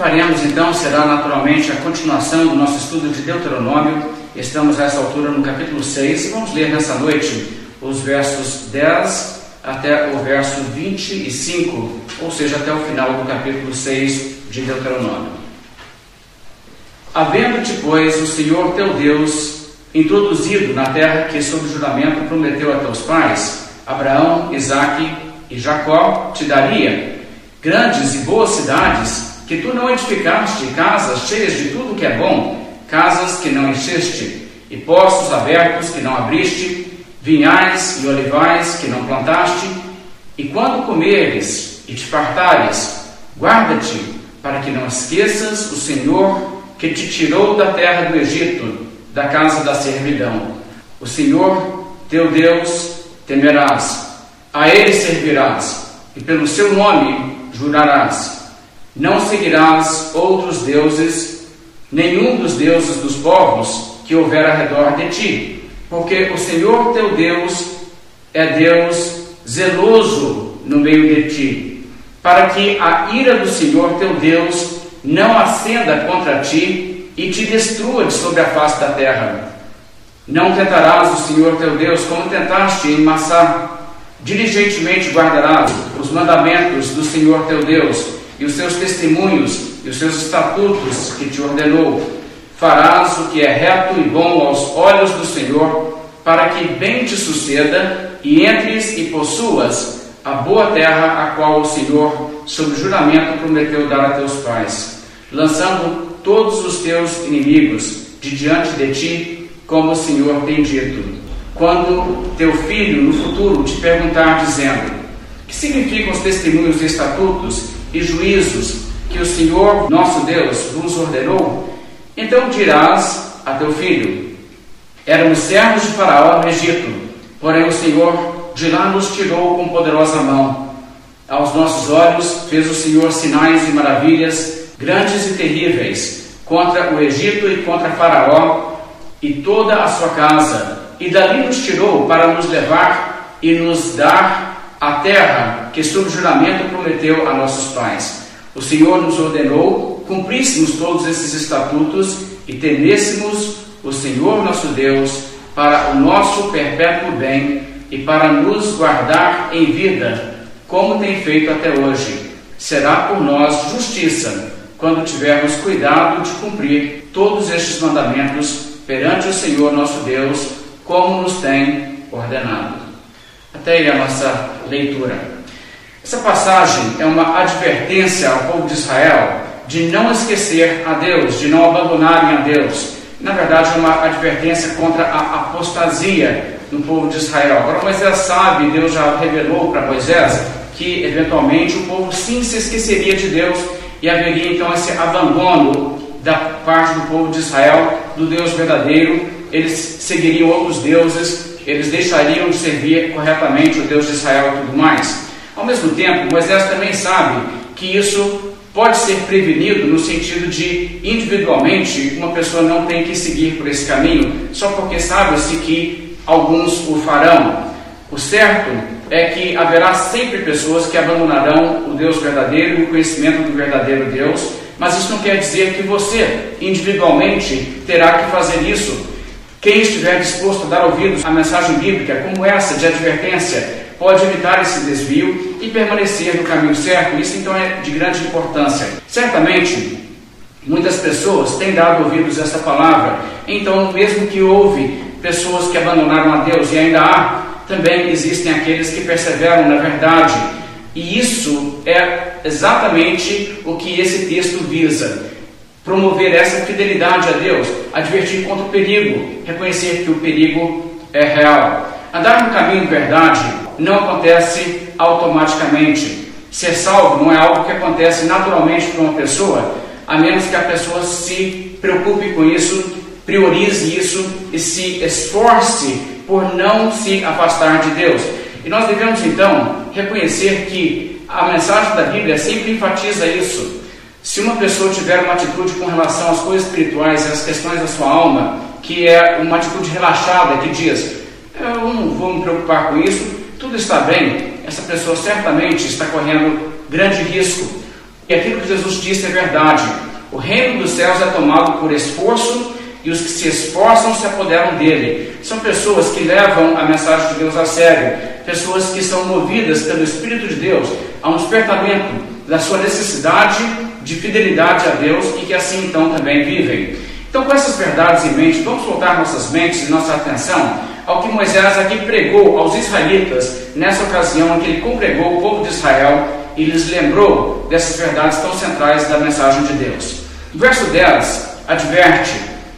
faremos então será naturalmente a continuação do nosso estudo de Deuteronômio. Estamos nessa altura no capítulo 6 e vamos ler nessa noite os versos 10 até o verso 25, ou seja, até o final do capítulo 6 de Deuteronômio. Havendo-te, pois, o Senhor teu Deus introduzido na terra que, sob juramento, prometeu a teus pais, Abraão, Isaque e Jacó, te daria, grandes e boas cidades, que tu não edificaste, casas cheias de tudo que é bom, casas que não encheste, e poços abertos que não abriste, vinhais e olivais que não plantaste, e quando comeres e te fartares, guarda-te para que não esqueças o Senhor que te tirou da terra do Egito, da casa da servidão. O Senhor, teu Deus, temerás, a Ele servirás, e pelo seu nome jurarás. Não seguirás outros deuses, nenhum dos deuses dos povos que houver ao redor de ti porque o Senhor teu Deus é Deus zeloso no meio de ti, para que a ira do Senhor teu Deus não acenda contra ti e te destrua de sobre a face da terra. Não tentarás o Senhor teu Deus como tentaste em Massá. Diligentemente guardarás os mandamentos do Senhor teu Deus e os seus testemunhos e os seus estatutos que te ordenou farás o que é reto e bom aos olhos do Senhor, para que bem te suceda e entres e possuas a boa terra a qual o Senhor, sob juramento, prometeu dar a teus pais, lançando todos os teus inimigos de diante de ti, como o Senhor tem dito. Quando teu filho no futuro te perguntar, dizendo: Que significam os testemunhos, estatutos e juízos que o Senhor, nosso Deus, nos ordenou? Então dirás a teu filho: Éramos servos de Faraó no Egito, porém o Senhor de lá nos tirou com poderosa mão. Aos nossos olhos fez o Senhor sinais e maravilhas grandes e terríveis contra o Egito e contra Faraó e toda a sua casa, e dali nos tirou para nos levar e nos dar a terra que, sob juramento, prometeu a nossos pais. O Senhor nos ordenou cumpríssemos todos esses estatutos e temêssemos o Senhor nosso Deus para o nosso perpétuo bem e para nos guardar em vida, como tem feito até hoje. Será por nós justiça quando tivermos cuidado de cumprir todos estes mandamentos perante o Senhor nosso Deus, como nos tem ordenado. Até aí a nossa leitura. Essa passagem é uma advertência ao povo de Israel de não esquecer a Deus, de não abandonarem a Deus. Na verdade, é uma advertência contra a apostasia no povo de Israel. Agora, Moisés sabe, Deus já revelou para Moisés que eventualmente o povo sim se esqueceria de Deus e haveria então esse abandono da parte do povo de Israel do Deus verdadeiro. Eles seguiriam outros deuses, eles deixariam de servir corretamente o Deus de Israel e tudo mais. Ao mesmo tempo, Moisés também sabe que isso pode ser prevenido no sentido de, individualmente, uma pessoa não tem que seguir por esse caminho só porque sabe-se que alguns o farão. O certo é que haverá sempre pessoas que abandonarão o Deus verdadeiro e o conhecimento do verdadeiro Deus, mas isso não quer dizer que você, individualmente, terá que fazer isso. Quem estiver disposto a dar ouvidos à mensagem bíblica como essa de advertência, pode evitar esse desvio e permanecer no caminho certo. Isso então é de grande importância. Certamente, muitas pessoas têm dado ouvidos a essa palavra, então, mesmo que houve pessoas que abandonaram a Deus e ainda há, também existem aqueles que perseveram na verdade. E isso é exatamente o que esse texto visa. Promover essa fidelidade a Deus, advertir contra o perigo, reconhecer que o perigo é real. Andar no caminho de verdade não acontece automaticamente. Ser salvo não é algo que acontece naturalmente para uma pessoa, a menos que a pessoa se preocupe com isso, priorize isso e se esforce por não se afastar de Deus. E nós devemos então reconhecer que a mensagem da Bíblia sempre enfatiza isso. Se uma pessoa tiver uma atitude com relação às coisas espirituais e às questões da sua alma, que é uma atitude relaxada, que diz: Eu não vou me preocupar com isso, tudo está bem, essa pessoa certamente está correndo grande risco. E aquilo que Jesus disse é verdade. O reino dos céus é tomado por esforço e os que se esforçam se apoderam dele. São pessoas que levam a mensagem de Deus a sério, pessoas que são movidas pelo Espírito de Deus a um despertamento da sua necessidade de fidelidade a Deus e que assim então também vivem. Então, com essas verdades em mente, vamos voltar nossas mentes e nossa atenção ao que Moisés aqui pregou aos israelitas nessa ocasião em que ele congregou o povo de Israel e lhes lembrou dessas verdades tão centrais da mensagem de Deus. O verso 10 adverte: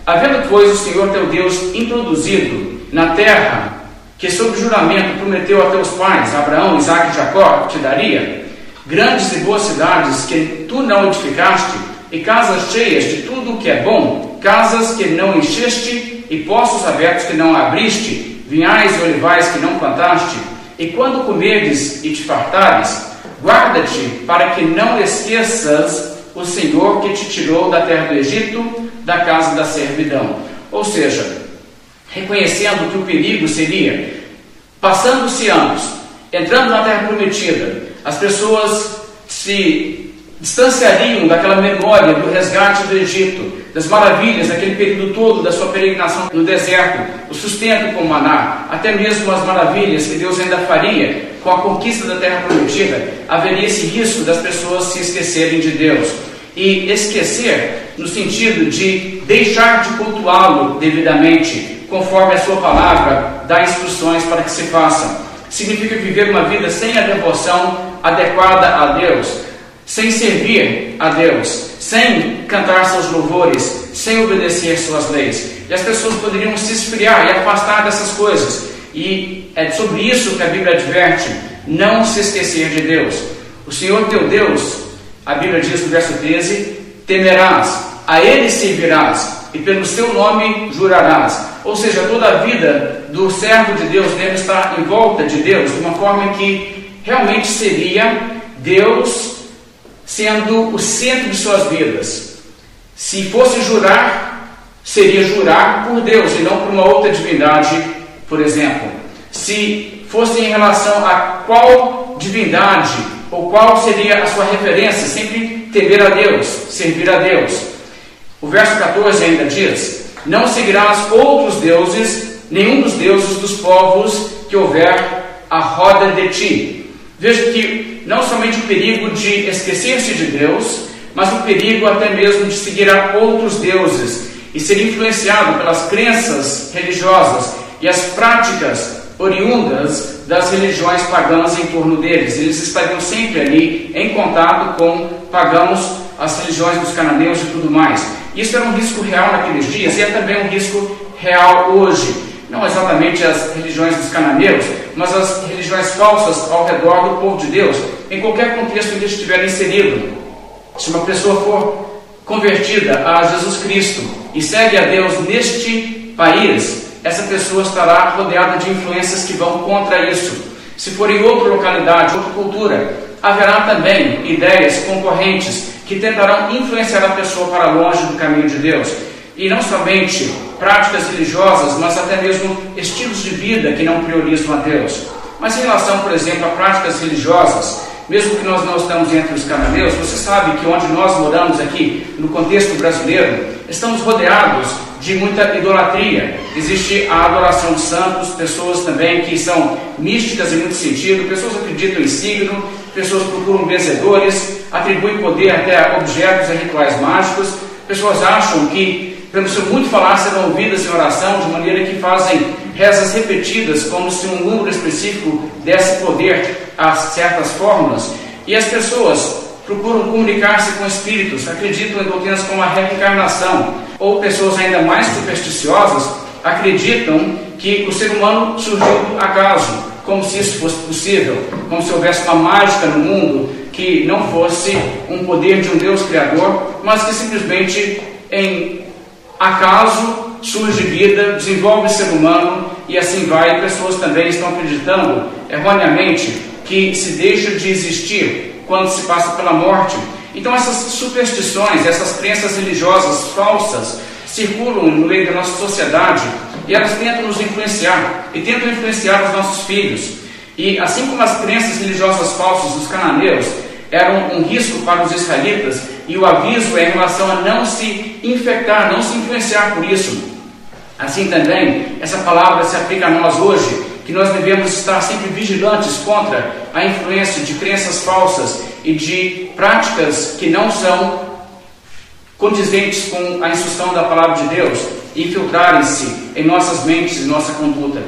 Havendo, pois, o Senhor teu Deus introduzido na terra que, sob juramento, prometeu a teus pais, Abraão, Isaac e Jacó, te daria, grandes e boas cidades que tu não edificaste, e casas cheias de tudo o que é bom, casas que não encheste, e poços abertos que não abriste, vinhais e olivais que não plantaste, e quando comerdes e te fartares, guarda-te para que não esqueças o Senhor que te tirou da terra do Egito, da casa da servidão. Ou seja, reconhecendo que o perigo seria, passando-se anos, entrando na terra prometida, as pessoas se distanciariam daquela memória do resgate do Egito, das maravilhas daquele período todo da sua peregrinação no deserto, o sustento com o maná, até mesmo as maravilhas que Deus ainda faria com a conquista da terra prometida, haveria esse risco das pessoas se esquecerem de Deus. E esquecer no sentido de deixar de cultuá-lo devidamente, conforme a sua palavra dá instruções para que se façam. Significa viver uma vida sem a devoção adequada a Deus, sem servir a Deus, sem cantar seus louvores, sem obedecer suas leis. E as pessoas poderiam se esfriar e afastar dessas coisas. E é sobre isso que a Bíblia adverte: não se esquecer de Deus. O Senhor teu Deus, a Bíblia diz no verso 13: temerás, a Ele servirás, e pelo seu nome jurarás. Ou seja, toda a vida do servo de Deus deve estar em volta de Deus, de uma forma que realmente seria Deus sendo o centro de suas vidas. Se fosse jurar, seria jurar por Deus e não por uma outra divindade, por exemplo. Se fosse em relação a qual divindade ou qual seria a sua referência, sempre temer a Deus, servir a Deus. O verso 14 ainda diz: Não seguirás outros deuses, nenhum dos deuses dos povos que houver à roda de ti. Veja que não somente o perigo de esquecer-se de Deus, mas o perigo até mesmo de seguir a outros deuses e ser influenciado pelas crenças religiosas e as práticas oriundas das religiões pagãs em torno deles. Eles estariam sempre ali em contato com pagãos, as religiões dos cananeus e tudo mais. Isso era um risco real naqueles dias e é também um risco real hoje não exatamente as religiões dos cananeus, mas as religiões falsas ao redor do povo de Deus, em qualquer contexto em que estiver inserido. Se uma pessoa for convertida a Jesus Cristo e segue a Deus neste país, essa pessoa estará rodeada de influências que vão contra isso. Se for em outra localidade, outra cultura, haverá também ideias concorrentes que tentarão influenciar a pessoa para longe do caminho de Deus. E não somente práticas religiosas, mas até mesmo estilos de vida que não priorizam a Deus. Mas em relação, por exemplo, a práticas religiosas, mesmo que nós não estamos entre os cananeus, você sabe que onde nós moramos aqui, no contexto brasileiro, estamos rodeados de muita idolatria. Existe a adoração de santos, pessoas também que são místicas em muito sentido, pessoas acreditam em signo, pessoas procuram benzedores, atribuem poder até a objetos e rituais mágicos, pessoas acham que seu muito falar, serão ouvidas em oração, de maneira que fazem rezas repetidas, como se um número específico desse poder a certas fórmulas. E as pessoas procuram comunicar-se com espíritos, acreditam em doutrinas como a reencarnação, ou pessoas ainda mais supersticiosas acreditam que o ser humano surgiu do acaso, como se isso fosse possível, como se houvesse uma mágica no mundo que não fosse um poder de um Deus criador, mas que simplesmente em acaso surge vida, desenvolve ser humano e assim vai. Pessoas também estão acreditando erroneamente que se deixa de existir quando se passa pela morte. Então essas superstições, essas crenças religiosas falsas circulam no meio da nossa sociedade e elas tentam nos influenciar e tentam influenciar os nossos filhos. E assim como as crenças religiosas falsas dos cananeus era um, um risco para os israelitas e o aviso é em relação a não se infectar, não se influenciar por isso. Assim também, essa palavra se aplica a nós hoje, que nós devemos estar sempre vigilantes contra a influência de crenças falsas e de práticas que não são condizentes com a instrução da palavra de Deus infiltrarem-se em nossas mentes e nossa conduta.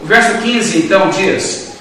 O verso 15 então diz: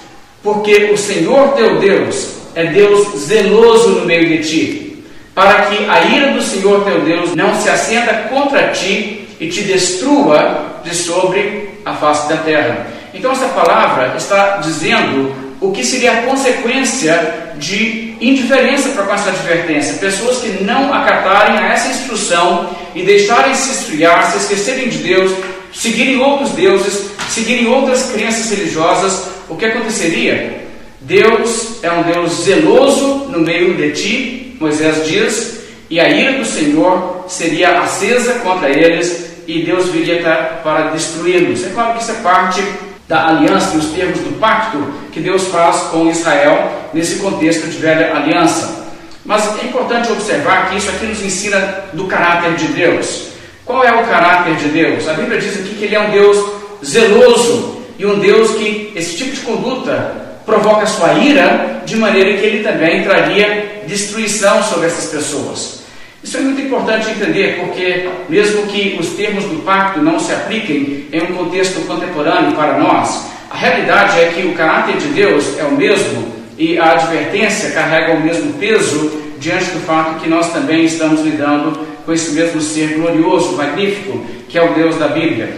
Porque o Senhor teu Deus é Deus zeloso no meio de ti, para que a ira do Senhor teu Deus não se acenda contra ti e te destrua de sobre a face da terra. Então, essa palavra está dizendo o que seria a consequência de indiferença para com essa advertência. Pessoas que não acatarem a essa instrução e deixarem se esfriar, se esquecerem de Deus, seguirem outros deuses, seguirem outras crenças religiosas, o que aconteceria? Deus é um Deus zeloso no meio de ti, Moisés diz, e a ira do Senhor seria acesa contra eles e Deus viria para destruí-los. É claro que isso é parte da aliança e os termos do pacto que Deus faz com Israel nesse contexto de velha aliança. Mas é importante observar que isso aqui nos ensina do caráter de Deus. Qual é o caráter de Deus? A Bíblia diz aqui que ele é um Deus zeloso e um Deus que esse tipo de conduta provoca sua ira, de maneira que ele também traria destruição sobre essas pessoas. Isso é muito importante entender, porque mesmo que os termos do pacto não se apliquem em um contexto contemporâneo para nós, a realidade é que o caráter de Deus é o mesmo e a advertência carrega o mesmo peso diante do fato que nós também estamos lidando com esse mesmo ser glorioso, magnífico, que é o Deus da Bíblia.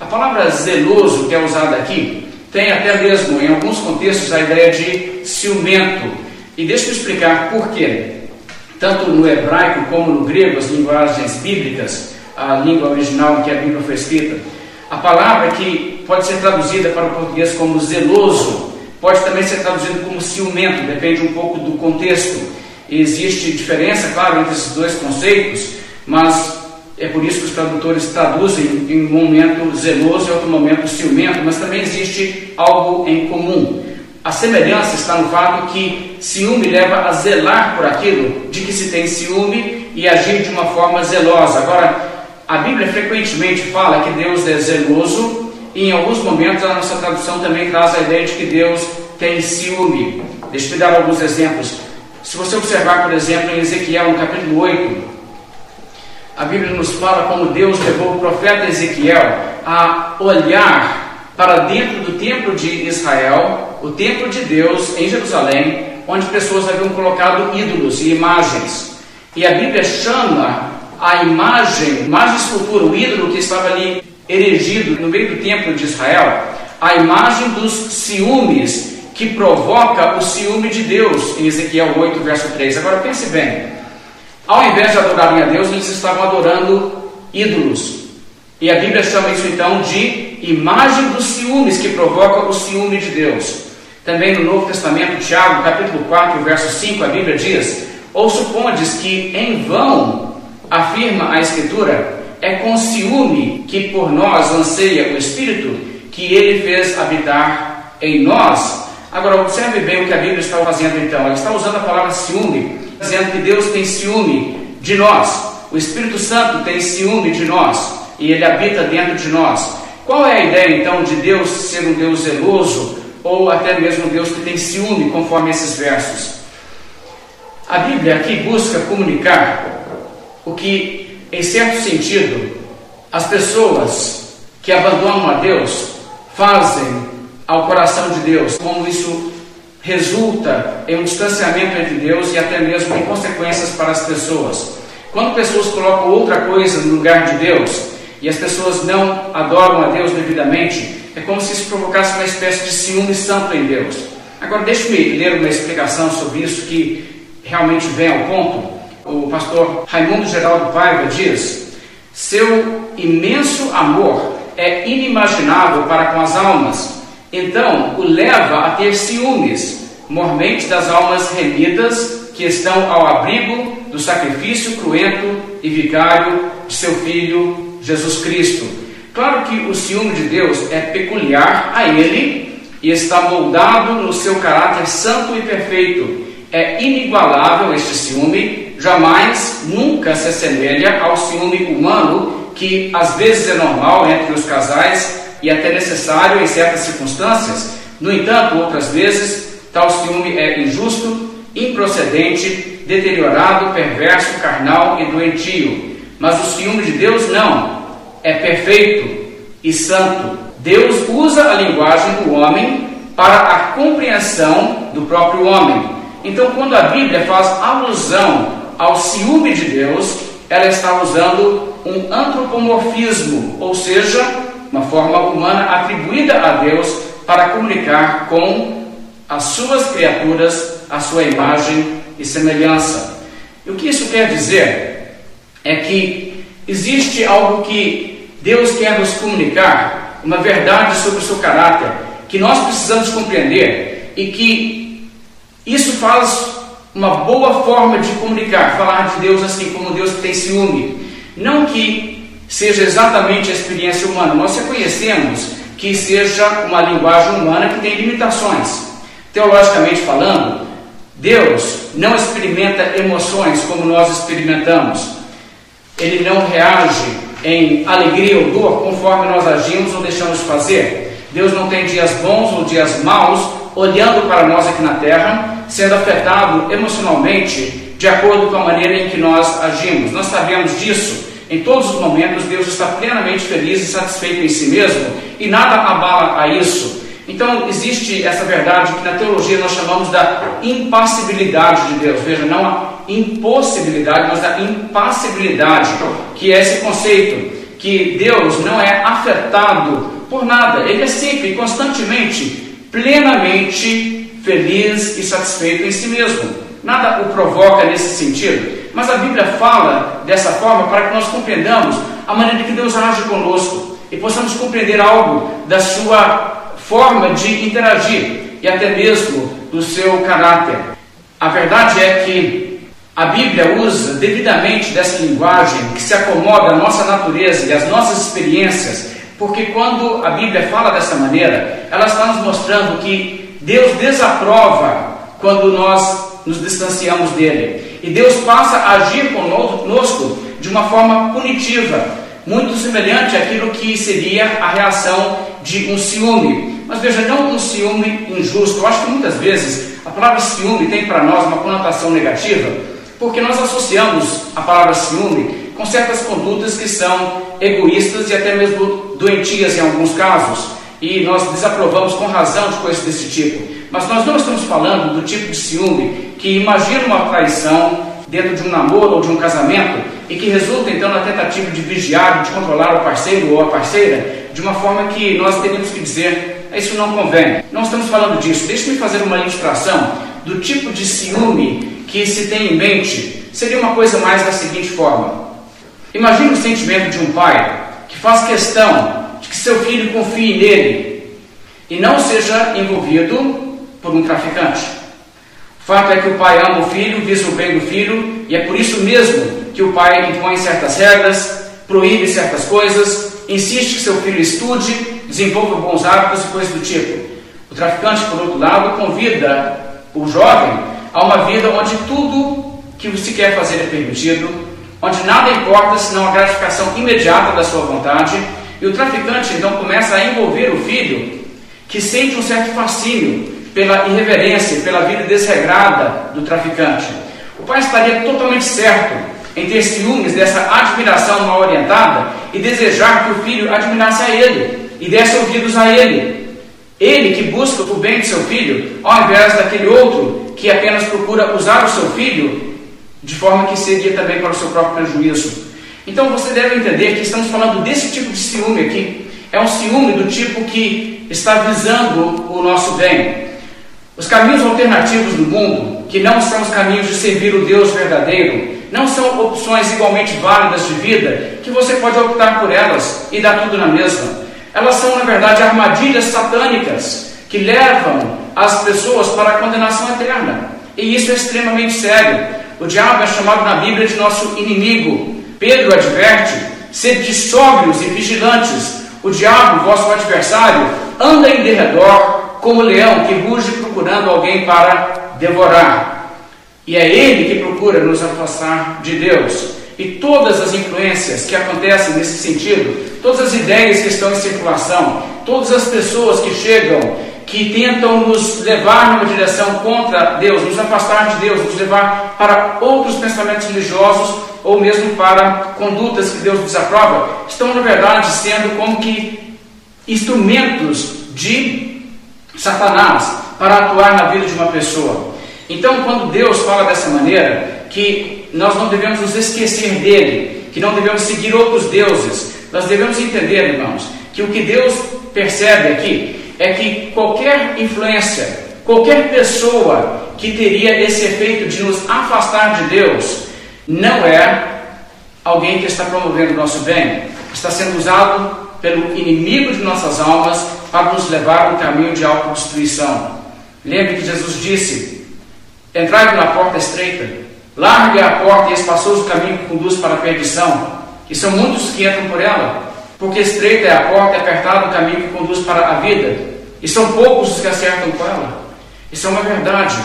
A palavra zeloso que é usada aqui tem até mesmo, em alguns contextos, a ideia de ciumento. E deixa eu explicar por quê. Tanto no hebraico como no grego, as linguagens bíblicas, a língua original em que a Bíblia foi escrita, a palavra que pode ser traduzida para o português como zeloso, pode também ser traduzido como ciumento, depende um pouco do contexto. Existe diferença, claro, entre esses dois conceitos, mas é por isso que os tradutores traduzem em um momento zeloso e outro momento ciumento, mas também existe algo em comum. A semelhança está no fato que ciúme leva a zelar por aquilo de que se tem ciúme e agir de uma forma zelosa. Agora, a Bíblia frequentemente fala que Deus é zeloso e em alguns momentos a nossa tradução também traz a ideia de que Deus tem ciúme. Deixa eu dar alguns exemplos. Se você observar, por exemplo, em Ezequiel, no capítulo 8, a Bíblia nos fala como Deus levou o profeta Ezequiel a olhar para dentro do templo de Israel, o templo de Deus em Jerusalém, onde pessoas haviam colocado ídolos e imagens. E a Bíblia chama a imagem, imagem escultura, o ídolo que estava ali erigido no meio do templo de Israel, a imagem dos ciúmes que provoca o ciúme de Deus, em Ezequiel 8, verso 3. Agora pense bem, ao invés de adorarem a Deus, eles estavam adorando ídolos. E a Bíblia chama isso então de imagem dos ciúmes que provoca o ciúme de Deus. Também no Novo Testamento, Tiago, capítulo 4, verso 5, a Bíblia diz: Ou supondes que em vão, afirma a Escritura, é com ciúme que por nós anseia o Espírito, que ele fez habitar em nós. Agora, observe bem o que a Bíblia está fazendo então. Ela está usando a palavra ciúme dizendo que Deus tem ciúme de nós. O Espírito Santo tem ciúme de nós e ele habita dentro de nós. Qual é a ideia então de Deus ser um Deus zeloso ou até mesmo um Deus que tem ciúme, conforme esses versos? A Bíblia aqui busca comunicar o que, em certo sentido, as pessoas que abandonam a Deus fazem ao coração de Deus, como isso resulta em um distanciamento entre Deus e até mesmo em consequências para as pessoas. Quando pessoas colocam outra coisa no lugar de Deus e as pessoas não adoram a Deus devidamente, é como se isso provocasse uma espécie de ciúme santo em Deus. Agora, deixe-me ler uma explicação sobre isso que realmente vem ao ponto. O pastor Raimundo Geraldo Paiva diz: Seu imenso amor é inimaginável para com as almas então o leva a ter ciúmes, mormente das almas remidas que estão ao abrigo do sacrifício cruento e vicário de seu Filho Jesus Cristo. Claro que o ciúme de Deus é peculiar a ele e está moldado no seu caráter santo e perfeito. é inigualável este ciúme, jamais, nunca se assemelha ao ciúme humano, que às vezes é normal entre os casais e até necessário em certas circunstâncias. No entanto, outras vezes, tal ciúme é injusto, improcedente, deteriorado, perverso, carnal e doentio. Mas o ciúme de Deus não, é perfeito e santo. Deus usa a linguagem do homem para a compreensão do próprio homem. Então, quando a Bíblia faz alusão ao ciúme de Deus, ela está usando um antropomorfismo, ou seja, uma forma humana atribuída a Deus para comunicar com as suas criaturas a sua imagem e semelhança. E o que isso quer dizer é que existe algo que Deus quer nos comunicar, uma verdade sobre o seu caráter, que nós precisamos compreender e que isso faz uma boa forma de comunicar, falar de Deus assim como Deus tem ciúme. Não que seja exatamente a experiência humana, nós reconhecemos que seja uma linguagem humana que tem limitações. Teologicamente falando, Deus não experimenta emoções como nós experimentamos. Ele não reage em alegria ou dor conforme nós agimos ou deixamos de fazer. Deus não tem dias bons ou dias maus olhando para nós aqui na terra, sendo afetado emocionalmente de acordo com a maneira em que nós agimos. Nós sabemos disso. Em todos os momentos, Deus está plenamente feliz e satisfeito em si mesmo e nada abala a isso. Então, existe essa verdade que na teologia nós chamamos da impassibilidade de Deus. Veja, não a impossibilidade, mas a impassibilidade, que é esse conceito que Deus não é afetado por nada, ele é sempre, constantemente, plenamente feliz e satisfeito em si mesmo. Nada o provoca nesse sentido. Mas a Bíblia fala dessa forma para que nós compreendamos a maneira que Deus age conosco e possamos compreender algo da sua forma de interagir e até mesmo do seu caráter. A verdade é que a Bíblia usa devidamente dessa linguagem que se acomoda à nossa natureza e às nossas experiências, porque quando a Bíblia fala dessa maneira, ela está nos mostrando que Deus desaprova quando nós nos distanciamos dele. E Deus passa a agir conosco de uma forma punitiva, muito semelhante àquilo que seria a reação de um ciúme. Mas veja, não um ciúme injusto. Eu acho que muitas vezes a palavra ciúme tem para nós uma conotação negativa, porque nós associamos a palavra ciúme com certas condutas que são egoístas e até mesmo doentias em alguns casos. E nós desaprovamos com razão de coisas desse tipo. Mas nós não estamos falando do tipo de ciúme que imagina uma traição dentro de um namoro ou de um casamento e que resulta então na tentativa de vigiar, de controlar o parceiro ou a parceira de uma forma que nós teríamos que dizer isso não convém. Não estamos falando disso. Deixe-me fazer uma ilustração do tipo de ciúme que se tem em mente. Seria uma coisa mais da seguinte forma: imagine o sentimento de um pai que faz questão que seu filho confie nele e não seja envolvido por um traficante. O fato é que o pai ama o filho, visa o bem do filho, e é por isso mesmo que o pai impõe certas regras, proíbe certas coisas, insiste que seu filho estude, desenvolva bons hábitos e coisas do tipo. O traficante, por outro lado, convida o jovem a uma vida onde tudo que se quer fazer é permitido, onde nada importa senão a gratificação imediata da sua vontade, e o traficante então começa a envolver o filho, que sente um certo fascínio pela irreverência, pela vida desregrada do traficante. O pai estaria totalmente certo em ter ciúmes dessa admiração mal orientada e desejar que o filho admirasse a ele e desse ouvidos a ele. Ele que busca o bem de seu filho, ao invés daquele outro que apenas procura usar o seu filho de forma que seria também para o seu próprio prejuízo. Então você deve entender que estamos falando desse tipo de ciúme aqui. É um ciúme do tipo que está visando o nosso bem. Os caminhos alternativos do mundo, que não são os caminhos de servir o Deus verdadeiro, não são opções igualmente válidas de vida, que você pode optar por elas e dar tudo na mesma. Elas são, na verdade, armadilhas satânicas que levam as pessoas para a condenação eterna. E isso é extremamente sério. O diabo é chamado na Bíblia de nosso inimigo. Pedro adverte: sede sóbrios e vigilantes. O diabo, vosso adversário, anda em derredor como leão que ruge procurando alguém para devorar. E é ele que procura nos afastar de Deus. E todas as influências que acontecem nesse sentido, todas as ideias que estão em circulação, todas as pessoas que chegam, que tentam nos levar numa direção contra Deus, nos afastar de Deus, nos levar para outros pensamentos religiosos ou mesmo para condutas que Deus desaprova, estão na verdade sendo como que instrumentos de Satanás para atuar na vida de uma pessoa. Então, quando Deus fala dessa maneira, que nós não devemos nos esquecer dele, que não devemos seguir outros deuses, nós devemos entender, irmãos, que o que Deus percebe aqui é que qualquer influência, qualquer pessoa que teria esse efeito de nos afastar de Deus, não é alguém que está promovendo o nosso bem, está sendo usado pelo inimigo de nossas almas para nos levar a um caminho de autodestruição. Lembre que Jesus disse: Entrai pela porta estreita, largue a porta e espaçoso o caminho que conduz para a perdição, e são muitos que entram por ela, porque estreita é a porta e apertado o caminho que conduz para a vida, e são poucos os que acertam com ela. Isso é uma verdade.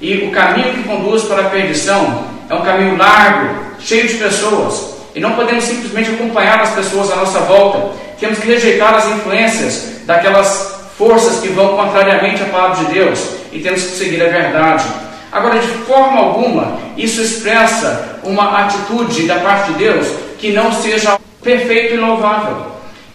E o caminho que conduz para a perdição é um caminho largo, cheio de pessoas. E não podemos simplesmente acompanhar as pessoas à nossa volta. Temos que rejeitar as influências daquelas forças que vão contrariamente à palavra de Deus e temos que seguir a verdade. Agora, de forma alguma, isso expressa uma atitude da parte de Deus que não seja perfeito e louvável.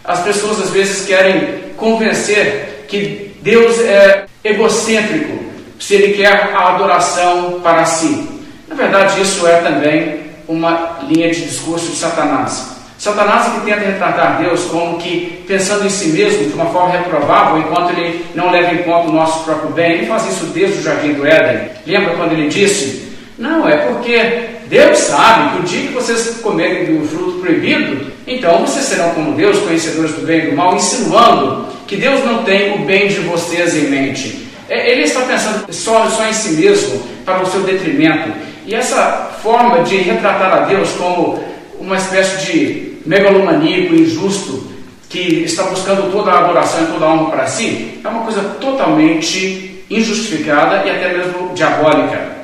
As pessoas às vezes querem convencer que Deus é egocêntrico se Ele quer a adoração para si. Na verdade, isso é também uma linha de discurso de Satanás. Satanás é que tenta retratar Deus como que pensando em si mesmo de uma forma reprovável, enquanto ele não leva em conta o nosso próprio bem. Ele faz isso desde o jardim do Éden. Lembra quando ele disse: Não, é porque Deus sabe que o dia que vocês comerem do fruto proibido, então vocês serão como Deus, conhecedores do bem e do mal, insinuando que Deus não tem o bem de vocês em mente. É, ele está pensando só, só em si mesmo, para o seu detrimento. E essa forma de retratar a Deus como uma espécie de megalomaníaco injusto que está buscando toda a adoração e toda a honra para si, é uma coisa totalmente injustificada e até mesmo diabólica.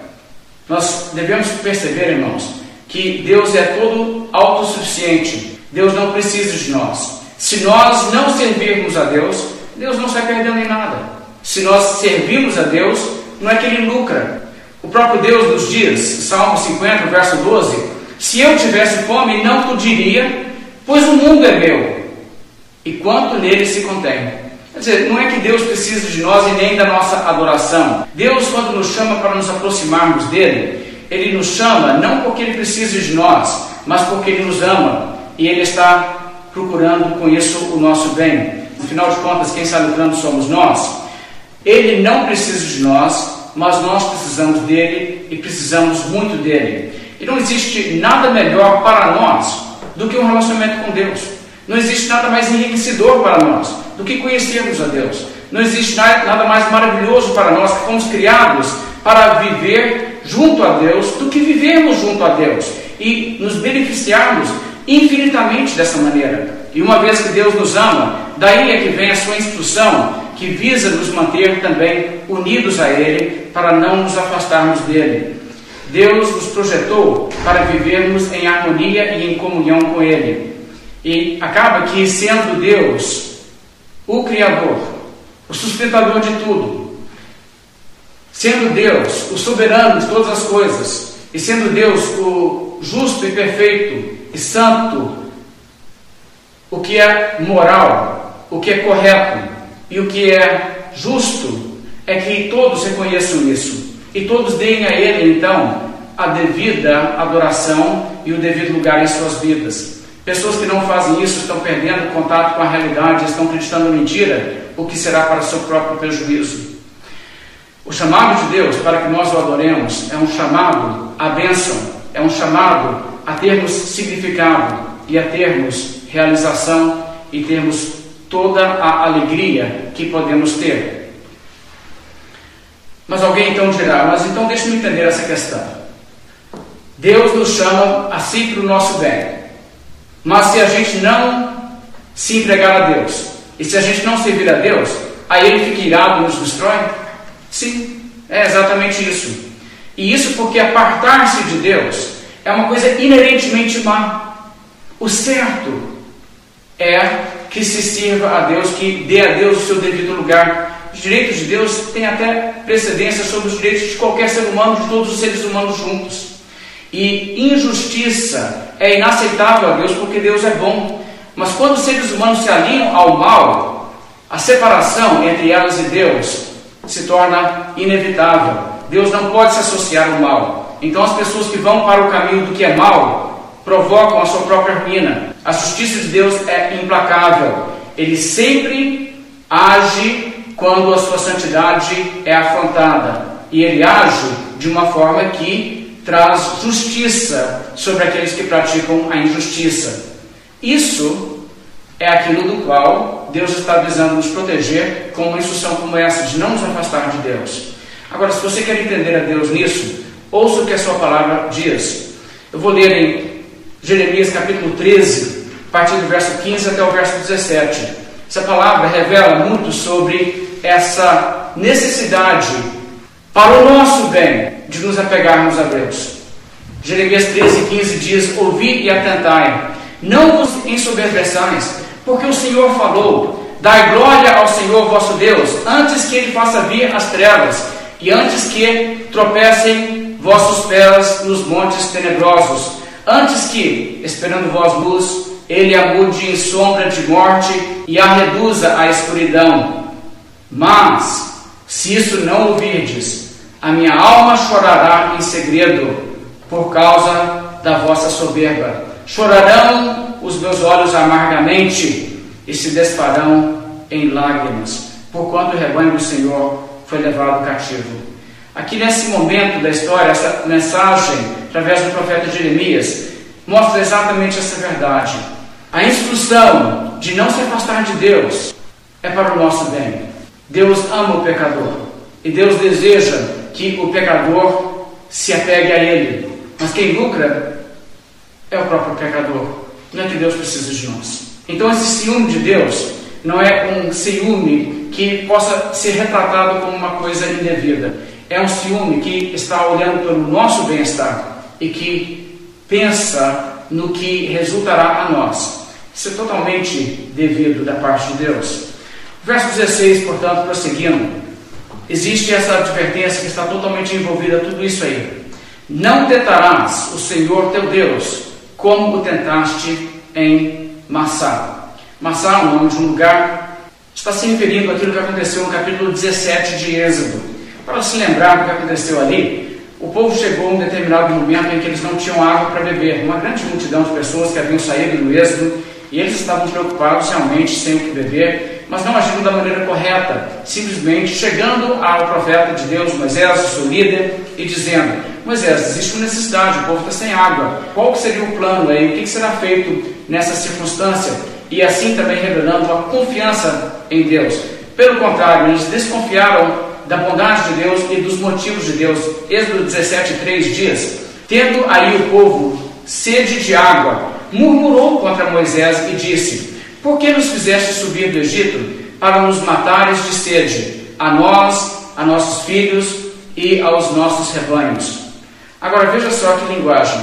Nós devemos perceber, irmãos, que Deus é todo autossuficiente. Deus não precisa de nós. Se nós não servirmos a Deus, Deus não sai perdendo em nada. Se nós servirmos a Deus, não é que Ele lucra, o próprio Deus nos diz, Salmo 50, verso 12: Se eu tivesse fome, não diria, pois o mundo é meu, e quanto nele se contém. Quer dizer, não é que Deus precisa de nós e nem da nossa adoração. Deus, quando nos chama para nos aproximarmos dele, ele nos chama não porque ele precisa de nós, mas porque ele nos ama e ele está procurando com isso o nosso bem. No final de contas, quem está lucrando somos nós. Ele não precisa de nós, mas nós precisamos dele e precisamos muito dele. E não existe nada melhor para nós do que um relacionamento com Deus. Não existe nada mais enriquecedor para nós do que conhecermos a Deus. Não existe nada mais maravilhoso para nós que fomos criados para viver junto a Deus do que vivermos junto a Deus e nos beneficiarmos infinitamente dessa maneira. E uma vez que Deus nos ama, daí é que vem a sua instrução que visa nos manter também unidos a Ele, para não nos afastarmos dele. Deus nos projetou para vivermos em harmonia e em comunhão com Ele. E acaba que, sendo Deus o Criador, o sustentador de tudo, sendo Deus o soberano de todas as coisas, e sendo Deus o justo e perfeito e santo, o que é moral, o que é correto, e o que é justo é que todos reconheçam isso e todos deem a Ele, então, a devida adoração e o devido lugar em suas vidas. Pessoas que não fazem isso estão perdendo contato com a realidade, estão acreditando mentira, o que será para seu próprio prejuízo. O chamado de Deus para que nós o adoremos é um chamado à bênção, é um chamado a termos significado e a termos realização e termos toda a alegria que podemos ter. Mas alguém então dirá: Mas então deixe-me entender essa questão. Deus nos chama assim para o nosso bem. Mas se a gente não se entregar a Deus, e se a gente não servir a Deus, aí ele fica irado e nos destrói? Sim, é exatamente isso. E isso porque apartar-se de Deus é uma coisa inerentemente má. O certo é que se sirva a Deus, que dê a Deus o seu devido lugar. Os direitos de Deus têm até precedência sobre os direitos de qualquer ser humano, de todos os seres humanos juntos. E injustiça é inaceitável a Deus porque Deus é bom. Mas quando os seres humanos se alinham ao mal, a separação entre elas e Deus se torna inevitável. Deus não pode se associar ao mal. Então as pessoas que vão para o caminho do que é mal provocam a sua própria ruína. A justiça de Deus é implacável. Ele sempre age quando a sua santidade é afrontada. E ele age de uma forma que traz justiça sobre aqueles que praticam a injustiça. Isso é aquilo do qual Deus está visando nos proteger com uma instrução como essa, de não nos afastar de Deus. Agora, se você quer entender a Deus nisso, ouça o que a sua palavra diz. Eu vou ler em Jeremias capítulo 13, a partir do verso 15 até o verso 17. Essa palavra revela muito sobre essa necessidade para o nosso bem de nos apegarmos a Deus. Jeremias 13, 15 diz: Ouvi e atentai não vos ensoberbeçais, porque o Senhor falou: Dai glória ao Senhor vosso Deus, antes que ele faça vir as trevas, e antes que tropecem vossos pés nos montes tenebrosos, antes que, esperando vós luz, ele a mude em sombra de morte e a reduza à escuridão. Mas, se isso não ouvirdes, a minha alma chorará em segredo, por causa da vossa soberba Chorarão os meus olhos amargamente e se desfarão em lágrimas, porquanto o rebanho do Senhor foi levado cativo. Aqui nesse momento da história, essa mensagem, através do profeta Jeremias, mostra exatamente essa verdade. A instrução de não se afastar de Deus é para o nosso bem. Deus ama o pecador e Deus deseja que o pecador se apegue a Ele. Mas quem lucra é o próprio pecador. Não é que Deus precisa de nós. Então, esse ciúme de Deus não é um ciúme que possa ser retratado como uma coisa indevida. É um ciúme que está olhando pelo nosso bem-estar e que pensa no que resultará a nós. Isso é totalmente devido da parte de Deus. Verso 16, portanto, prosseguindo, existe essa advertência que está totalmente envolvida tudo isso aí. Não tentarás o Senhor teu Deus como o tentaste em Massá. Massá o nome de um lugar, está se referindo àquilo que aconteceu no capítulo 17 de Êxodo. Para se lembrar do que aconteceu ali, o povo chegou a um determinado momento em que eles não tinham água para beber. Uma grande multidão de pessoas que haviam saído do Êxodo e eles estavam preocupados realmente sem o que beber, mas não agindo da maneira correta, simplesmente chegando ao profeta de Deus, Moisés, o seu líder, e dizendo: Moisés, existe uma necessidade, o povo está sem água. Qual seria o plano aí? O que será feito nessa circunstância? E assim também revelando uma confiança em Deus. Pelo contrário, eles desconfiaram da bondade de Deus e dos motivos de Deus. Êxodo 17, 3 diz: Tendo aí o povo sede de água, murmurou contra Moisés e disse: Por que nos fizeste subir do Egito para nos matares de sede, a nós, a nossos filhos e aos nossos rebanhos? Agora veja só que linguagem.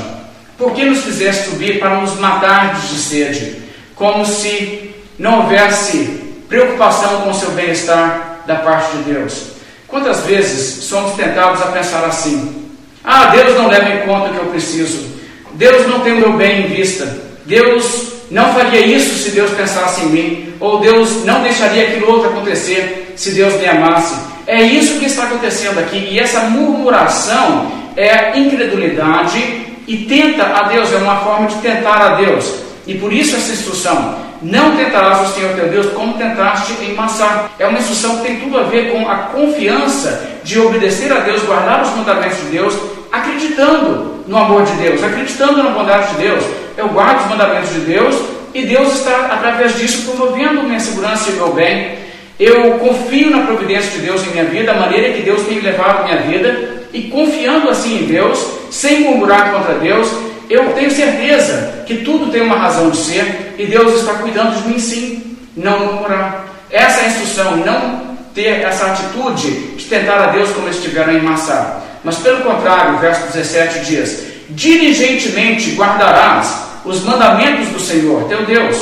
Por que nos fizeste subir para nos matar de sede? Como se não houvesse preocupação com o seu bem-estar da parte de Deus. Quantas vezes somos tentados a pensar assim? Ah, Deus não leva em conta o que eu preciso. Deus não tem o meu bem em vista. Deus não faria isso se Deus pensasse em mim. Ou Deus não deixaria aquilo outro acontecer se Deus me amasse. É isso que está acontecendo aqui. E essa murmuração é incredulidade e tenta a Deus, é uma forma de tentar a Deus. E por isso essa instrução, não tentarás o Senhor teu Deus como tentaste em Massá. É uma instrução que tem tudo a ver com a confiança de obedecer a Deus, guardar os mandamentos de Deus, acreditando no amor de Deus, acreditando na bondade de Deus. Eu guardo os mandamentos de Deus e Deus está, através disso, promovendo minha segurança e meu bem. Eu confio na providência de Deus em minha vida, a maneira que Deus tem levado minha vida, e confiando assim em Deus, sem murmurar contra Deus, eu tenho certeza que tudo tem uma razão de ser e Deus está cuidando de mim sim. Não murmurar. Essa é a instrução, não ter essa atitude de tentar a Deus como eles tiveram em Massá. Mas pelo contrário, o verso 17 diz: diligentemente guardarás os mandamentos do Senhor, teu Deus,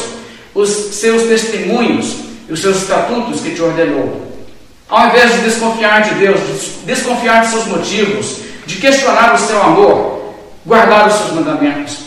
os seus testemunhos e os seus estatutos que te ordenou. Ao invés de desconfiar de Deus, de desconfiar de seus motivos, de questionar o seu amor, guardar os seus mandamentos.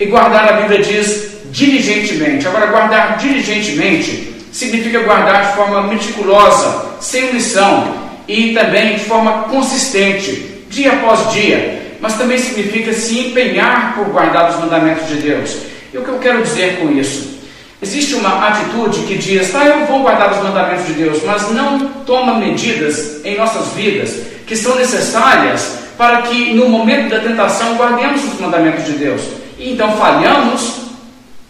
E guardar, a Bíblia diz, diligentemente. Agora, guardar diligentemente significa guardar de forma meticulosa, sem omissão e também de forma consistente, dia após dia. Mas também significa se empenhar por guardar os mandamentos de Deus. E o que eu quero dizer com isso? Existe uma atitude que diz, ah, eu vou guardar os mandamentos de Deus, mas não toma medidas em nossas vidas que são necessárias para que no momento da tentação guardemos os mandamentos de Deus. E então falhamos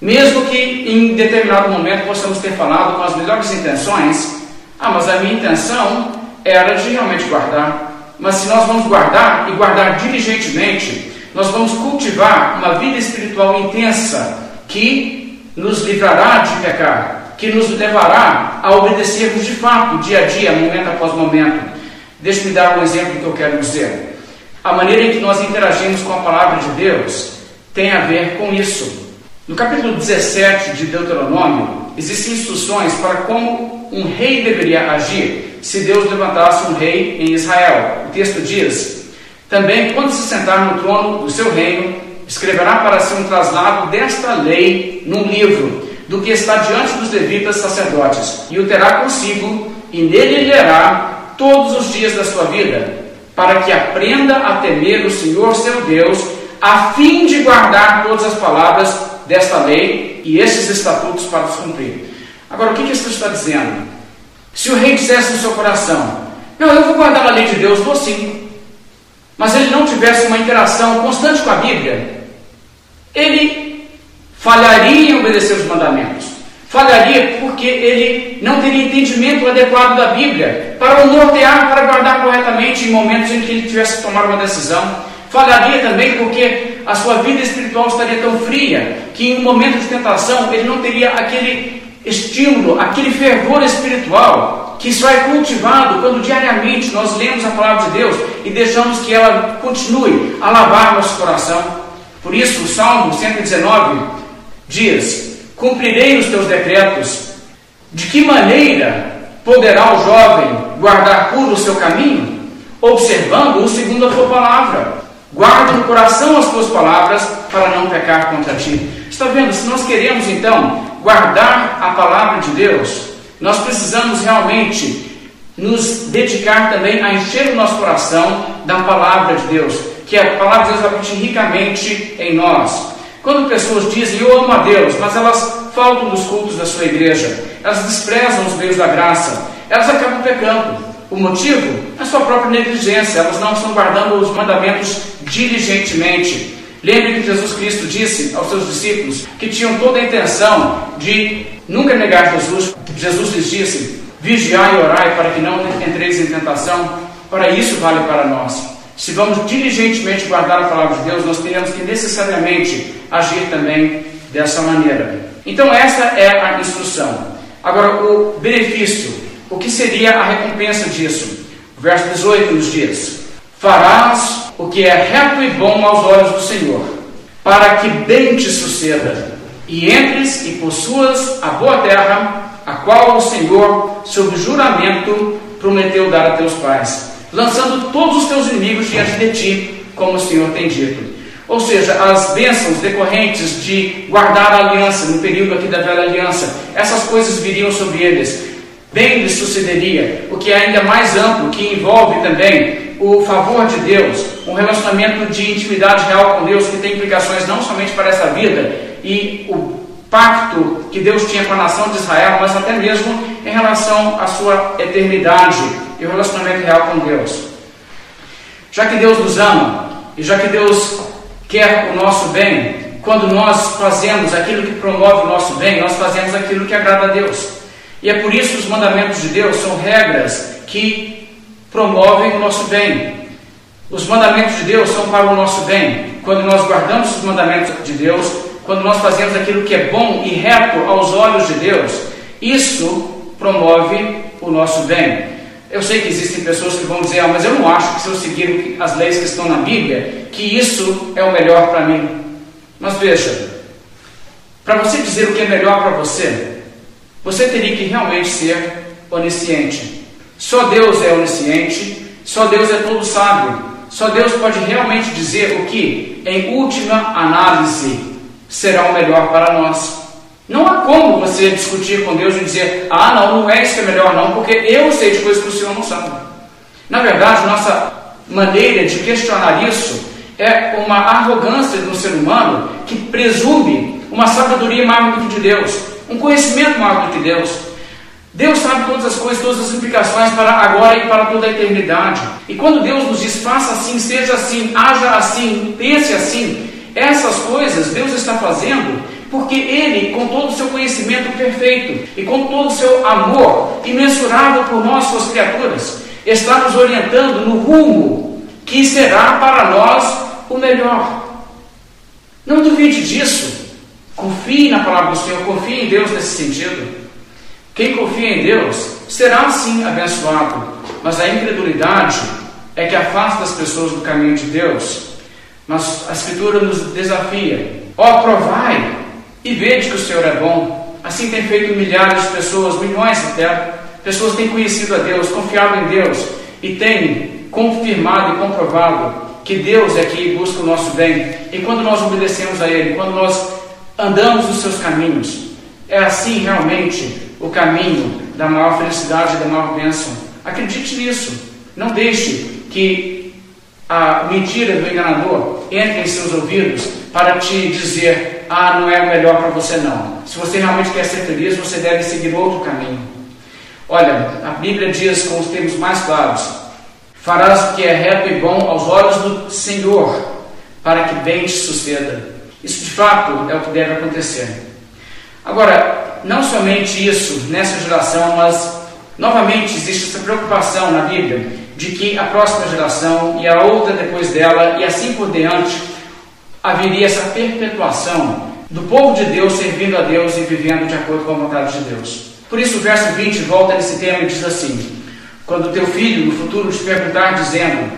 mesmo que em determinado momento possamos ter falado com as melhores intenções, ah, mas a minha intenção era de realmente guardar. Mas se nós vamos guardar e guardar diligentemente, nós vamos cultivar uma vida espiritual intensa que nos livrará de pecar, que nos levará a obedecermos de fato, dia a dia, momento após momento. Deixe-me dar um exemplo que eu quero dizer. A maneira em que nós interagimos com a palavra de Deus tem a ver com isso. No capítulo 17 de Deuteronômio, existem instruções para como um rei deveria agir se Deus levantasse um rei em Israel. O texto diz: Também, quando se sentar no trono do seu reino, escreverá para si um traslado desta lei num livro, do que está diante dos levitas sacerdotes, e o terá consigo, e nele lerá todos os dias da sua vida, para que aprenda a temer o Senhor seu Deus, a fim de guardar todas as palavras desta lei e esses estatutos para os cumprir. Agora, o que, que isso está dizendo? Se o rei dissesse no seu coração, não, eu vou guardar a lei de Deus, vou sim, mas ele não tivesse uma interação constante com a Bíblia, ele falharia em obedecer os mandamentos. Falharia porque ele não teria entendimento adequado da Bíblia para o nortear, para guardar corretamente em momentos em que ele tivesse que tomar uma decisão. Falharia também porque a sua vida espiritual estaria tão fria que em um momento de tentação ele não teria aquele estímulo, aquele fervor espiritual que só é cultivado quando diariamente nós lemos a palavra de Deus e deixamos que ela continue a lavar nosso coração. Por isso, o Salmo 119 diz: Cumprirei os teus decretos. De que maneira poderá o jovem guardar puro o seu caminho? Observando-o segundo a tua palavra. Guarda no coração as tuas palavras para não pecar contra ti. Está vendo? Se nós queremos então guardar a palavra de Deus, nós precisamos realmente nos dedicar também a encher o nosso coração da palavra de Deus, que a palavra de Deus habite ricamente em nós. Quando pessoas dizem eu amo a Deus, mas elas faltam dos cultos da sua igreja, elas desprezam os meios da graça, elas acabam pecando. O motivo é a sua própria negligência, elas não estão guardando os mandamentos diligentemente. Lembre que Jesus Cristo disse aos seus discípulos que tinham toda a intenção de nunca negar Jesus. Jesus lhes disse: Vigiai e orai para que não entreis em tentação. Para isso vale para nós. Se vamos diligentemente guardar a palavra de Deus, nós teremos que necessariamente agir também dessa maneira. Então, essa é a instrução. Agora, o benefício o que seria a recompensa disso? O verso 18 nos diz: Farás o que é reto e bom aos olhos do Senhor, para que bem te suceda, e entres e possuas a boa terra, a qual o Senhor, sob juramento, prometeu dar a teus pais, lançando todos os teus inimigos diante de ti, como o Senhor tem dito. Ou seja, as bênçãos decorrentes de guardar a aliança no período aqui da velha aliança, essas coisas viriam sobre eles bem lhe sucederia, o que é ainda mais amplo, que envolve também o favor de Deus, um relacionamento de intimidade real com Deus que tem implicações não somente para essa vida e o pacto que Deus tinha com a nação de Israel, mas até mesmo em relação à sua eternidade e o relacionamento real com Deus. Já que Deus nos ama e já que Deus quer o nosso bem, quando nós fazemos aquilo que promove o nosso bem, nós fazemos aquilo que agrada a Deus. E é por isso que os mandamentos de Deus são regras que promovem o nosso bem. Os mandamentos de Deus são para o nosso bem. Quando nós guardamos os mandamentos de Deus, quando nós fazemos aquilo que é bom e reto aos olhos de Deus, isso promove o nosso bem. Eu sei que existem pessoas que vão dizer, ah, mas eu não acho que se eu seguir as leis que estão na Bíblia, que isso é o melhor para mim. Mas veja, para você dizer o que é melhor para você, você teria que realmente ser onisciente. Só Deus é onisciente, só Deus é todo sábio. Só Deus pode realmente dizer o que, em última análise, será o melhor para nós. Não há como você discutir com Deus e dizer, ah, não, não é isso que é melhor, não, porque eu sei de coisas que o Senhor não sabe. Na verdade, nossa maneira de questionar isso é uma arrogância do ser humano que presume uma sabedoria maior do que de Deus, um conhecimento maior do que Deus. Deus sabe todas as coisas, todas as implicações para agora e para toda a eternidade. E quando Deus nos diz, faça assim, seja assim, haja assim, pense assim, essas coisas Deus está fazendo porque Ele, com todo o seu conhecimento perfeito e com todo o seu amor imensurável por nós, suas criaturas, está nos orientando no rumo que será para nós o melhor. Não duvide disso. Confie na palavra do Senhor, confie em Deus nesse sentido. Quem confia em Deus será sim abençoado, mas a incredulidade é que afasta as pessoas do caminho de Deus. Mas a Escritura nos desafia: ó, provai e vede que o Senhor é bom. Assim tem feito milhares de pessoas, milhões até. Pessoas têm conhecido a Deus, confiado em Deus e têm confirmado e comprovado que Deus é que busca o nosso bem. E quando nós obedecemos a Ele, quando nós andamos nos seus caminhos, é assim realmente o caminho da maior felicidade e da maior bênção. Acredite nisso. Não deixe que a mentira do enganador entre em seus ouvidos para te dizer: ah, não é o melhor para você, não. Se você realmente quer ser feliz, você deve seguir outro caminho. Olha, a Bíblia diz com os termos mais claros: farás o que é reto e bom aos olhos do Senhor, para que bem te suceda. Isso de fato é o que deve acontecer. Agora, não somente isso nessa geração, mas novamente existe essa preocupação na Bíblia de que a próxima geração e a outra depois dela e assim por diante haveria essa perpetuação do povo de Deus servindo a Deus e vivendo de acordo com a vontade de Deus. Por isso o verso 20 volta nesse tema e diz assim: Quando teu filho no futuro te perguntar dizendo: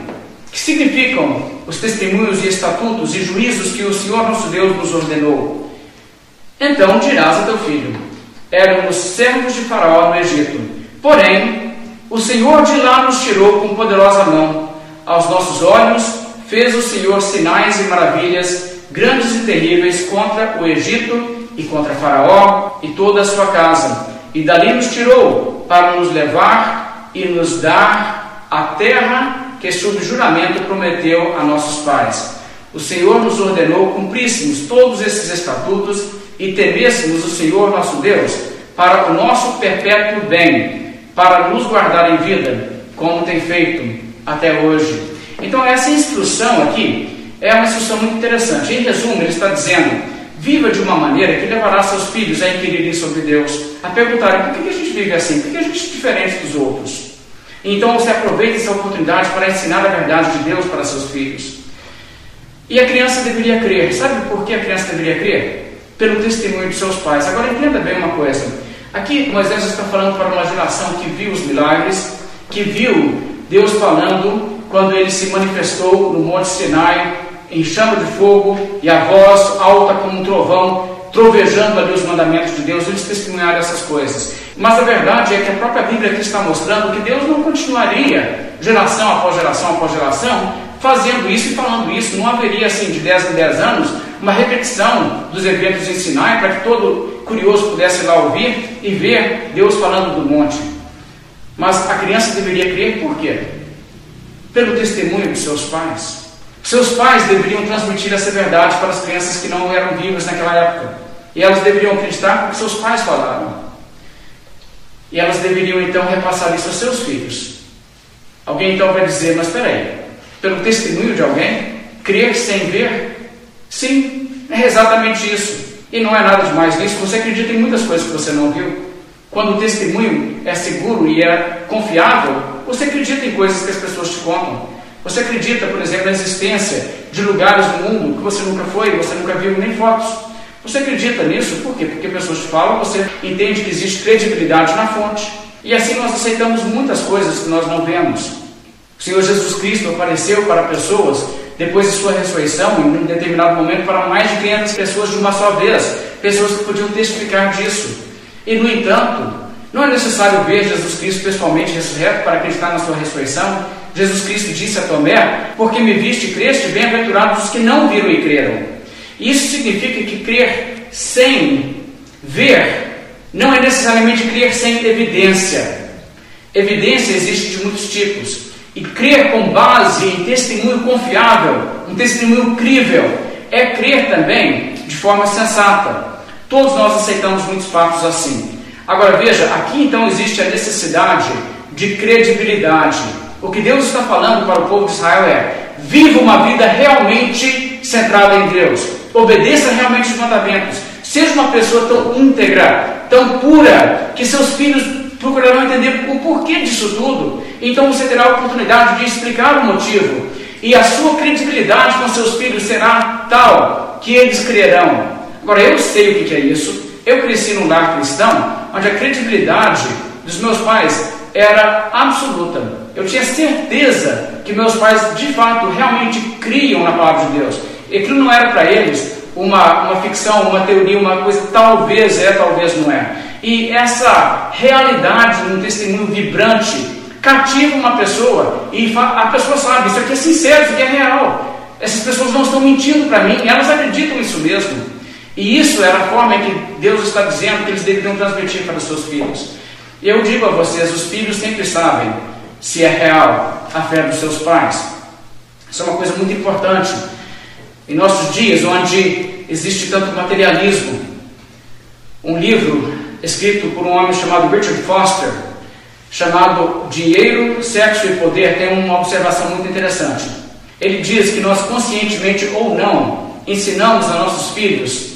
Que significam os testemunhos e estatutos e juízos que o Senhor nosso Deus nos ordenou? Então dirás a teu filho: Éramos servos de Faraó no Egito. Porém, o Senhor de lá nos tirou com poderosa mão. Aos nossos olhos fez o Senhor sinais e maravilhas, grandes e terríveis, contra o Egito e contra Faraó e toda a sua casa. E dali nos tirou para nos levar e nos dar a terra que, sob juramento, prometeu a nossos pais. O Senhor nos ordenou cumpríssemos todos esses estatutos e temêssemos o Senhor nosso Deus para o nosso perpétuo bem, para nos guardar em vida, como tem feito até hoje. Então, essa instrução aqui é uma instrução muito interessante. Em resumo, ele está dizendo: viva de uma maneira que levará seus filhos a inquirirem sobre Deus, a perguntarem por que a gente vive assim, por que a gente é diferente dos outros. Então, você aproveita essa oportunidade para ensinar a verdade de Deus para seus filhos. E a criança deveria crer. Sabe por que a criança deveria crer? Pelo testemunho de seus pais. Agora entenda bem uma coisa. Aqui Moisés está falando para uma geração que viu os milagres, que viu Deus falando quando ele se manifestou no Monte Sinai em chama de fogo e a voz alta como um trovão, trovejando ali os mandamentos de Deus. Eles testemunharam essas coisas. Mas a verdade é que a própria Bíblia aqui está mostrando que Deus não continuaria geração após geração após geração fazendo isso e falando isso. Não haveria assim de 10 em 10 anos uma repetição dos eventos em Sinai para que todo curioso pudesse lá ouvir e ver Deus falando do monte. Mas a criança deveria crer por quê? Pelo testemunho de seus pais. Seus pais deveriam transmitir essa verdade para as crianças que não eram vivas naquela época. E elas deveriam acreditar porque seus pais falaram. E elas deveriam então repassar isso aos seus filhos. Alguém então vai dizer, mas espera aí, pelo testemunho de alguém, crer sem ver Sim, é exatamente isso. E não é nada demais nisso. Você acredita em muitas coisas que você não viu. Quando o testemunho é seguro e é confiável, você acredita em coisas que as pessoas te contam. Você acredita, por exemplo, na existência de lugares no mundo que você nunca foi, você nunca viu nem fotos. Você acredita nisso? Por quê? Porque pessoas te falam, você entende que existe credibilidade na fonte. E assim nós aceitamos muitas coisas que nós não vemos. O Senhor Jesus Cristo apareceu para pessoas depois de sua ressurreição, em um determinado momento, para mais de 500 pessoas de uma só vez, pessoas que podiam testificar disso. E, no entanto, não é necessário ver Jesus Cristo pessoalmente ressurreto para acreditar na sua ressurreição. Jesus Cristo disse a Tomé: Porque me viste e creste, bem-aventurados os que não viram e creram. Isso significa que crer sem ver não é necessariamente crer sem evidência. Evidência existe de muitos tipos. E crer com base em testemunho confiável, um testemunho crível, é crer também de forma sensata. Todos nós aceitamos muitos fatos assim. Agora veja, aqui então existe a necessidade de credibilidade. O que Deus está falando para o povo de Israel é: viva uma vida realmente centrada em Deus, obedeça realmente os mandamentos, seja uma pessoa tão íntegra, tão pura, que seus filhos procurarão entender o porquê disso tudo. Então você terá a oportunidade de explicar o motivo. E a sua credibilidade com seus filhos será tal que eles crerão. Agora, eu sei o que é isso. Eu cresci num lar cristão onde a credibilidade dos meus pais era absoluta. Eu tinha certeza que meus pais, de fato, realmente criam na palavra de Deus. E aquilo não era para eles uma, uma ficção, uma teoria, uma coisa, talvez é, talvez não é. E essa realidade num testemunho vibrante cativa uma pessoa e a pessoa sabe, isso aqui é sincero, isso aqui é real. Essas pessoas não estão mentindo para mim, elas acreditam nisso mesmo. E isso era a forma que Deus está dizendo que eles deveriam transmitir para os seus filhos. Eu digo a vocês, os filhos sempre sabem se é real a fé dos seus pais. Isso é uma coisa muito importante. Em nossos dias, onde existe tanto materialismo, um livro escrito por um homem chamado Richard Foster, chamado Dinheiro, Sexo e Poder, tem uma observação muito interessante. Ele diz que nós, conscientemente ou não, ensinamos a nossos filhos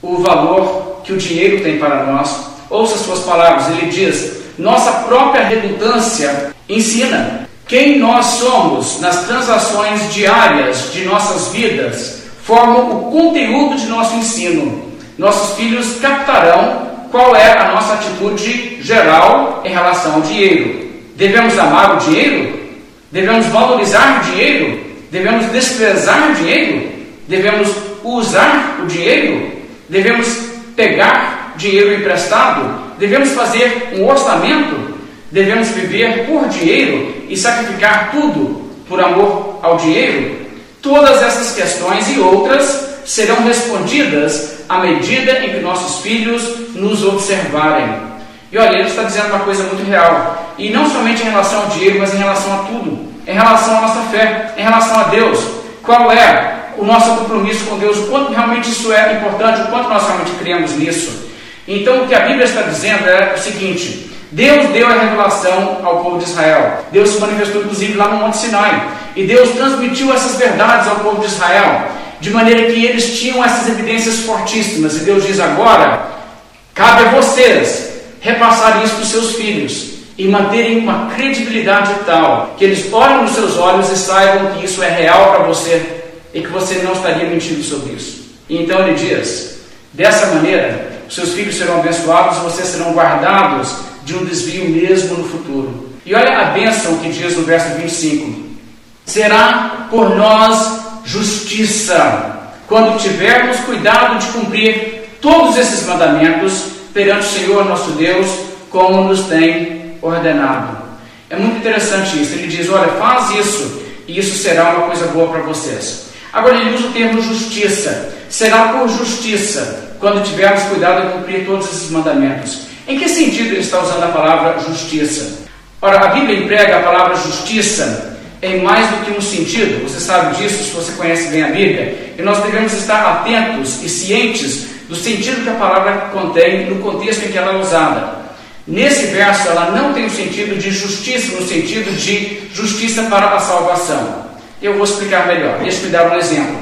o valor que o dinheiro tem para nós. Ouça suas palavras, ele diz: nossa própria redundância ensina quem nós somos nas transações diárias de nossas vidas, formam o conteúdo de nosso ensino. Nossos filhos captarão qual é a nossa atitude geral em relação ao dinheiro. Devemos amar o dinheiro? Devemos valorizar o dinheiro? Devemos desprezar o dinheiro? Devemos usar o dinheiro? Devemos pegar dinheiro emprestado? Devemos fazer um orçamento? Devemos viver por dinheiro e sacrificar tudo por amor ao dinheiro? Todas essas questões e outras serão respondidas à medida em que nossos filhos nos observarem. E olha, ele está dizendo uma coisa muito real. E não somente em relação ao dinheiro, mas em relação a tudo. Em relação à nossa fé, em relação a Deus. Qual é o nosso compromisso com Deus? O quanto realmente isso é importante, o quanto nós realmente cremos nisso. Então, o que a Bíblia está dizendo é o seguinte: Deus deu a revelação ao povo de Israel. Deus se manifestou, inclusive, lá no Monte Sinai. E Deus transmitiu essas verdades ao povo de Israel de maneira que eles tinham essas evidências fortíssimas. E Deus diz agora: cabe a vocês repassar isso para os seus filhos e manterem uma credibilidade tal que eles olhem nos seus olhos e saibam que isso é real para você e que você não estaria mentindo sobre isso. E então ele diz: dessa maneira, seus filhos serão abençoados vocês serão guardados de um desvio mesmo no futuro. E olha a bênção que diz no verso 25: será por nós justiça, quando tivermos cuidado de cumprir todos esses mandamentos perante o Senhor nosso Deus, como nos tem ordenado. É muito interessante isso. Ele diz: Olha, faz isso, e isso será uma coisa boa para vocês. Agora, ele usa o termo justiça. Será por justiça, quando tivermos cuidado de cumprir todos esses mandamentos. Em que sentido ele está usando a palavra justiça? Ora, a Bíblia emprega a palavra justiça em mais do que um sentido, você sabe disso se você conhece bem a Bíblia, e nós devemos estar atentos e cientes do sentido que a palavra contém no contexto em que ela é usada. Nesse verso, ela não tem o sentido de justiça, no sentido de justiça para a salvação. Eu vou explicar melhor. Deixa eu dar um exemplo.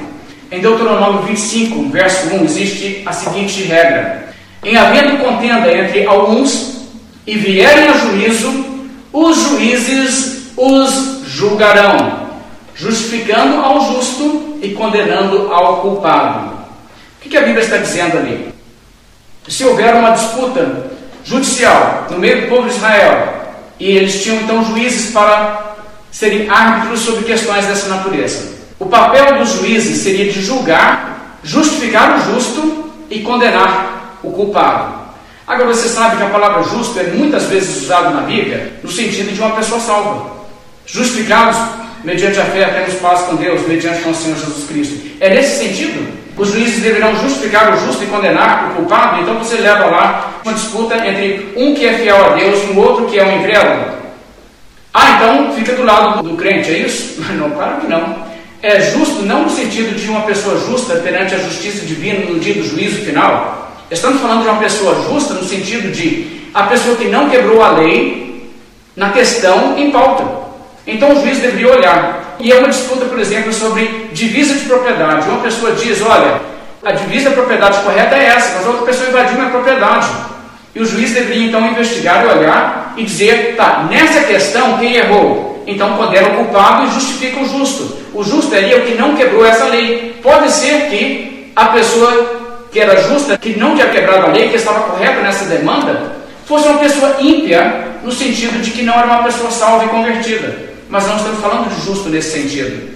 Em Deuteronômio 25, verso 1, existe a seguinte regra: Em havendo contenda entre alguns e vierem a juízo, os juízes os julgarão, justificando ao justo e condenando ao culpado. O que a Bíblia está dizendo ali? Se houver uma disputa judicial no meio do povo de Israel. E eles tinham então juízes para serem árbitros sobre questões dessa natureza. O papel dos juízes seria de julgar, justificar o justo e condenar o culpado. Agora você sabe que a palavra justo é muitas vezes usada na Bíblia no sentido de uma pessoa salva. Justificados mediante a fé temos paz com Deus, mediante com o Senhor Jesus Cristo. É nesse sentido? Os juízes deverão justificar o justo e condenar o culpado, então você leva lá uma disputa entre um que é fiel a Deus e um outro que é um incrédulo. Ah, então fica do lado do crente, é isso? Não, claro que não. É justo não no sentido de uma pessoa justa perante a justiça divina no dia do juízo final. Estamos falando de uma pessoa justa no sentido de a pessoa que não quebrou a lei na questão em pauta. Então o juiz deveria olhar e é uma disputa, por exemplo, sobre divisa de propriedade. Uma pessoa diz: olha, a divisa da propriedade correta é essa, mas a outra pessoa invadiu minha propriedade. E o juiz deveria então investigar e olhar e dizer: tá, nessa questão quem errou? Então condena o culpado e justifica o justo. O justo seria o que não quebrou essa lei. Pode ser que a pessoa que era justa, que não tinha quebrado a lei, que estava correta nessa demanda, fosse uma pessoa ímpia, no sentido de que não era uma pessoa salva e convertida mas não estamos falando de justo nesse sentido.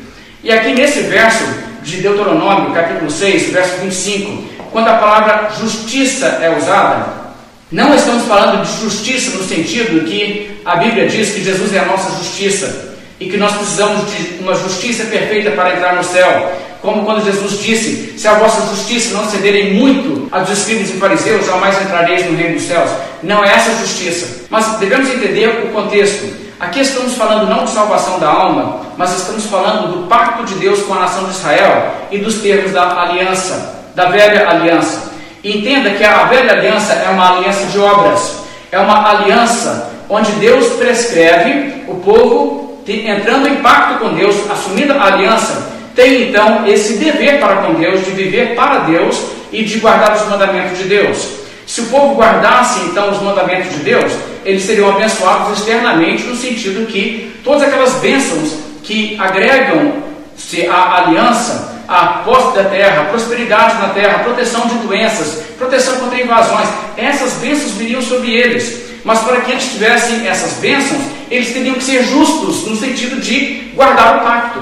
E aqui nesse verso de Deuteronômio, capítulo 6, verso 25, quando a palavra justiça é usada, não estamos falando de justiça no sentido que a Bíblia diz que Jesus é a nossa justiça e que nós precisamos de uma justiça perfeita para entrar no céu. Como quando Jesus disse: Se a vossa justiça não cederem muito a dos escribas e fariseus, jamais entrareis no reino dos céus. Não é essa justiça. Mas devemos entender o contexto. Aqui estamos falando não de salvação da alma, mas estamos falando do pacto de Deus com a nação de Israel e dos termos da aliança, da velha aliança. E entenda que a velha aliança é uma aliança de obras, é uma aliança onde Deus prescreve o povo entrando em pacto com Deus, assumindo a aliança, tem então esse dever para com Deus de viver para Deus e de guardar os mandamentos de Deus. Se o povo guardasse então os mandamentos de Deus, eles seriam abençoados externamente, no sentido que todas aquelas bênçãos que agregam-se à aliança, à posse da terra, prosperidade na terra, proteção de doenças, proteção contra invasões, essas bênçãos viriam sobre eles. Mas para que eles tivessem essas bênçãos, eles teriam que ser justos, no sentido de guardar o pacto,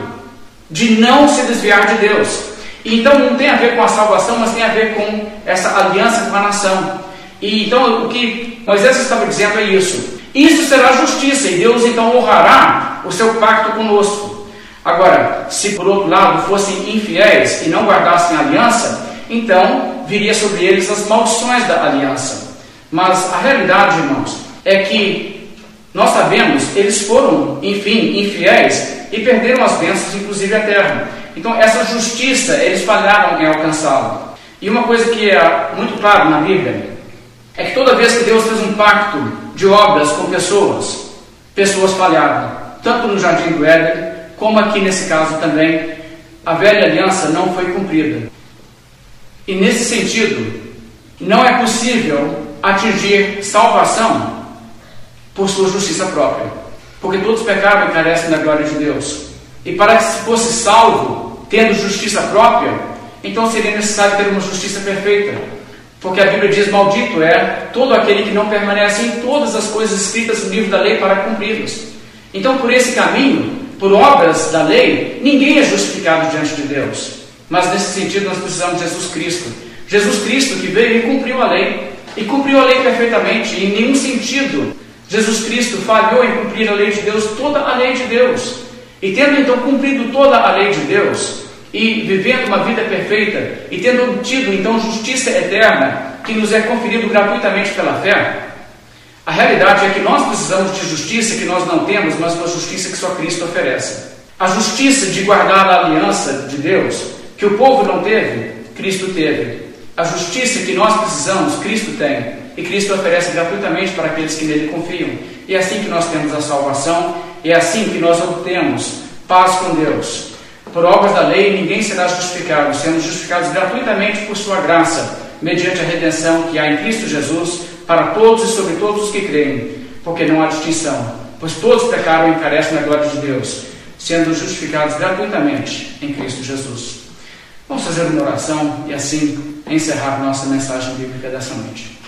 de não se desviar de Deus. Então não tem a ver com a salvação, mas tem a ver com essa aliança com a nação. E então o que Moisés estava dizendo é isso. Isso será justiça, e Deus então honrará o seu pacto conosco. Agora, se por outro lado fossem infiéis e não guardassem a aliança, então viria sobre eles as maldições da aliança. Mas a realidade, irmãos, é que nós sabemos, eles foram, enfim, infiéis e perderam as bênçãos, inclusive a terra. Então, essa justiça, eles falharam em alcançá-la. E uma coisa que é muito claro na Bíblia é que toda vez que Deus fez um pacto de obras com pessoas, pessoas falharam. Tanto no jardim do Éden, como aqui nesse caso também, a velha aliança não foi cumprida. E nesse sentido, não é possível atingir salvação por sua justiça própria, porque todos pecaram e carecem da glória de Deus. E para que se fosse salvo, tendo justiça própria, então seria necessário ter uma justiça perfeita. Porque a Bíblia diz: Maldito é todo aquele que não permanece em todas as coisas escritas no livro da lei para cumpri-las. Então, por esse caminho, por obras da lei, ninguém é justificado diante de Deus. Mas nesse sentido, nós precisamos de Jesus Cristo. Jesus Cristo que veio e cumpriu a lei. E cumpriu a lei perfeitamente, em nenhum sentido Jesus Cristo falhou em cumprir a lei de Deus, toda a lei de Deus. E tendo então cumprido toda a lei de Deus, e vivendo uma vida perfeita, e tendo obtido então justiça eterna, que nos é conferido gratuitamente pela fé, a realidade é que nós precisamos de justiça que nós não temos, mas uma justiça que só Cristo oferece. A justiça de guardar a aliança de Deus, que o povo não teve, Cristo teve. A justiça que nós precisamos, Cristo tem. E Cristo oferece gratuitamente para aqueles que nele confiam. E é assim que nós temos a salvação é assim que nós obtemos paz com Deus. Por obras da lei, ninguém será justificado, sendo justificados gratuitamente por sua graça, mediante a redenção que há em Cristo Jesus, para todos e sobre todos os que creem, porque não há distinção, pois todos pecaram e carecem da glória de Deus, sendo justificados gratuitamente em Cristo Jesus. Vamos fazer uma oração e assim encerrar nossa mensagem bíblica dessa noite.